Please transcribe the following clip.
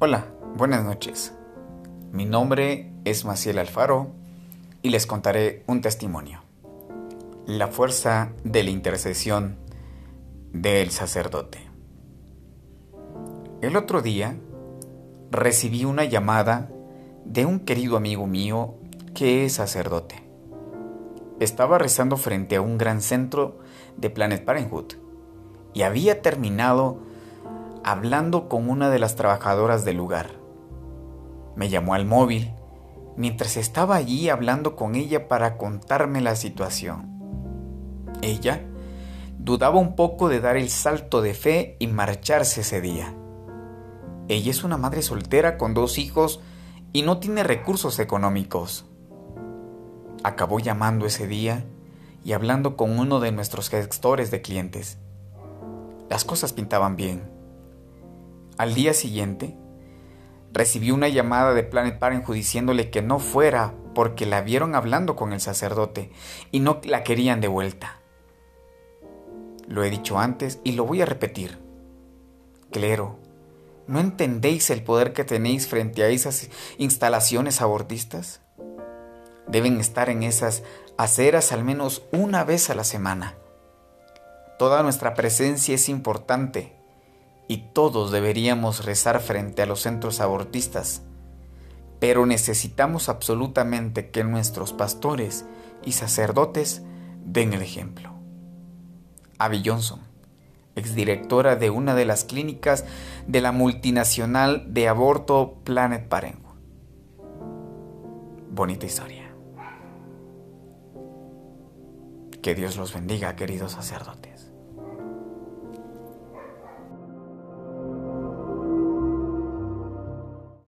Hola, buenas noches. Mi nombre es Maciel Alfaro y les contaré un testimonio. La fuerza de la intercesión del sacerdote. El otro día recibí una llamada de un querido amigo mío que es sacerdote. Estaba rezando frente a un gran centro de Planet Parenthood y había terminado hablando con una de las trabajadoras del lugar. Me llamó al móvil mientras estaba allí hablando con ella para contarme la situación. Ella dudaba un poco de dar el salto de fe y marcharse ese día. Ella es una madre soltera con dos hijos y no tiene recursos económicos. Acabó llamando ese día y hablando con uno de nuestros gestores de clientes. Las cosas pintaban bien al día siguiente, recibió una llamada de Planet Parenthood diciéndole que no fuera porque la vieron hablando con el sacerdote y no la querían de vuelta. Lo he dicho antes y lo voy a repetir. Clero, ¿no entendéis el poder que tenéis frente a esas instalaciones abortistas? Deben estar en esas aceras al menos una vez a la semana. Toda nuestra presencia es importante y todos deberíamos rezar frente a los centros abortistas, pero necesitamos absolutamente que nuestros pastores y sacerdotes den el ejemplo. Abby Johnson, exdirectora de una de las clínicas de la multinacional de aborto Planet Parenthood. Bonita historia. Que Dios los bendiga, queridos sacerdotes.